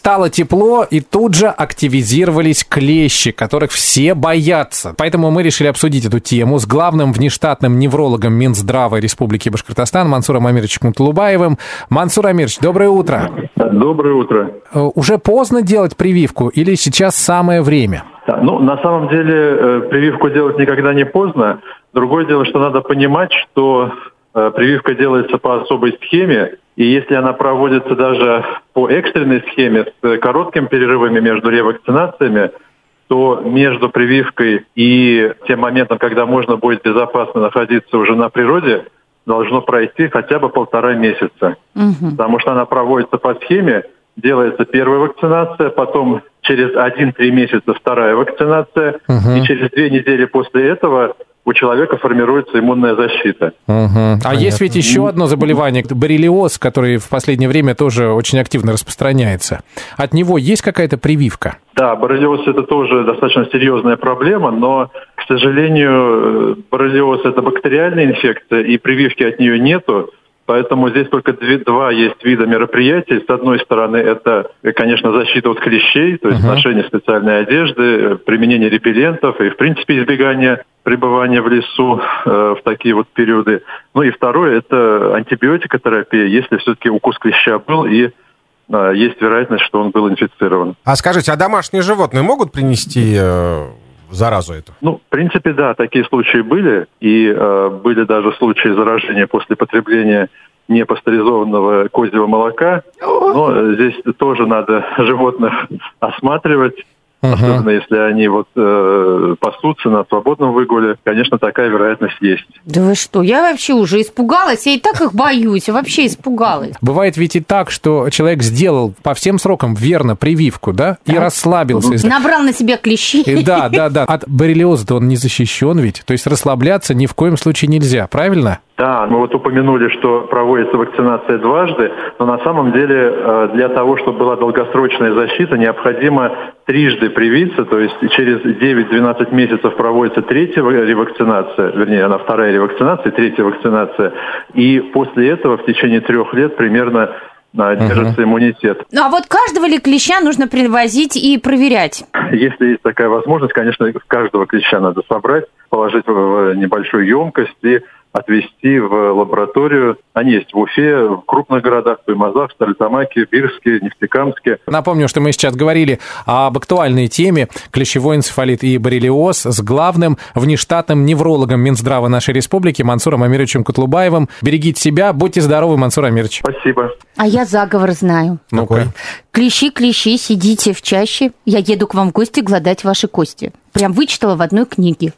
стало тепло, и тут же активизировались клещи, которых все боятся. Поэтому мы решили обсудить эту тему с главным внештатным неврологом Минздрава Республики Башкортостан Мансуром Амировичем Кутулубаевым. Мансур Амирович, доброе утро. Доброе утро. Э, уже поздно делать прививку или сейчас самое время? Ну, на самом деле, э, прививку делать никогда не поздно. Другое дело, что надо понимать, что прививка делается по особой схеме, и если она проводится даже по экстренной схеме с короткими перерывами между ревакцинациями, то между прививкой и тем моментом, когда можно будет безопасно находиться уже на природе, должно пройти хотя бы полтора месяца. Угу. Потому что она проводится по схеме, делается первая вакцинация, потом через 1-3 месяца вторая вакцинация, угу. и через две недели после этого у человека формируется иммунная защита. Угу. А есть ведь еще одно заболевание, боррелиоз, который в последнее время тоже очень активно распространяется. От него есть какая-то прививка? Да, боррелиоз это тоже достаточно серьезная проблема, но, к сожалению, боррелиоз это бактериальная инфекция, и прививки от нее нету. Поэтому здесь только два есть вида мероприятий. С одной стороны, это, конечно, защита от клещей, то есть uh-huh. ношение специальной одежды, применение репеллентов и, в принципе, избегание пребывания в лесу э, в такие вот периоды. Ну и второе – это антибиотикотерапия, если все-таки укус клеща был и э, есть вероятность, что он был инфицирован. А скажите, а домашние животные могут принести э, заразу эту? Ну, в принципе, да, такие случаи были. И э, были даже случаи заражения после потребления непастеризованного козьего молока. Но здесь тоже надо животных осматривать Uh-huh. Особенно если они вот э, пасутся на свободном выгуле, конечно, такая вероятность есть. Да вы что, я вообще уже испугалась, я и так их боюсь, вообще испугалась. Бывает ведь и так, что человек сделал по всем срокам верно прививку, да, да. и расслабился. Uh-huh. Набрал на себя клещи. И, да, да, да. От боррелиоза-то он не защищен ведь, то есть расслабляться ни в коем случае нельзя, правильно? Да, мы вот упомянули, что проводится вакцинация дважды, но на самом деле э, для того, чтобы была долгосрочная защита, необходимо трижды привиться, то есть через 9-12 месяцев проводится третья ревакцинация, вернее, она вторая ревакцинация, третья вакцинация, и после этого в течение трех лет примерно э, держится uh-huh. иммунитет. Ну а вот каждого ли клеща нужно привозить и проверять? Если есть такая возможность, конечно, каждого клеща надо собрать, положить в небольшую емкость и отвезти в лабораторию. Они есть в Уфе, в крупных городах, в Туймазах, Старлитамаке, Бирске, Нефтекамске. Напомню, что мы сейчас говорили об актуальной теме клещевой энцефалит и боррелиоз с главным внештатным неврологом Минздрава нашей республики Мансуром Амировичем Кутлубаевым. Берегите себя, будьте здоровы, Мансур Амирович. Спасибо. А я заговор знаю. Ну-ка. Клещи, клещи, сидите в чаще. Я еду к вам в гости гладать ваши кости. Прям вычитала в одной книге.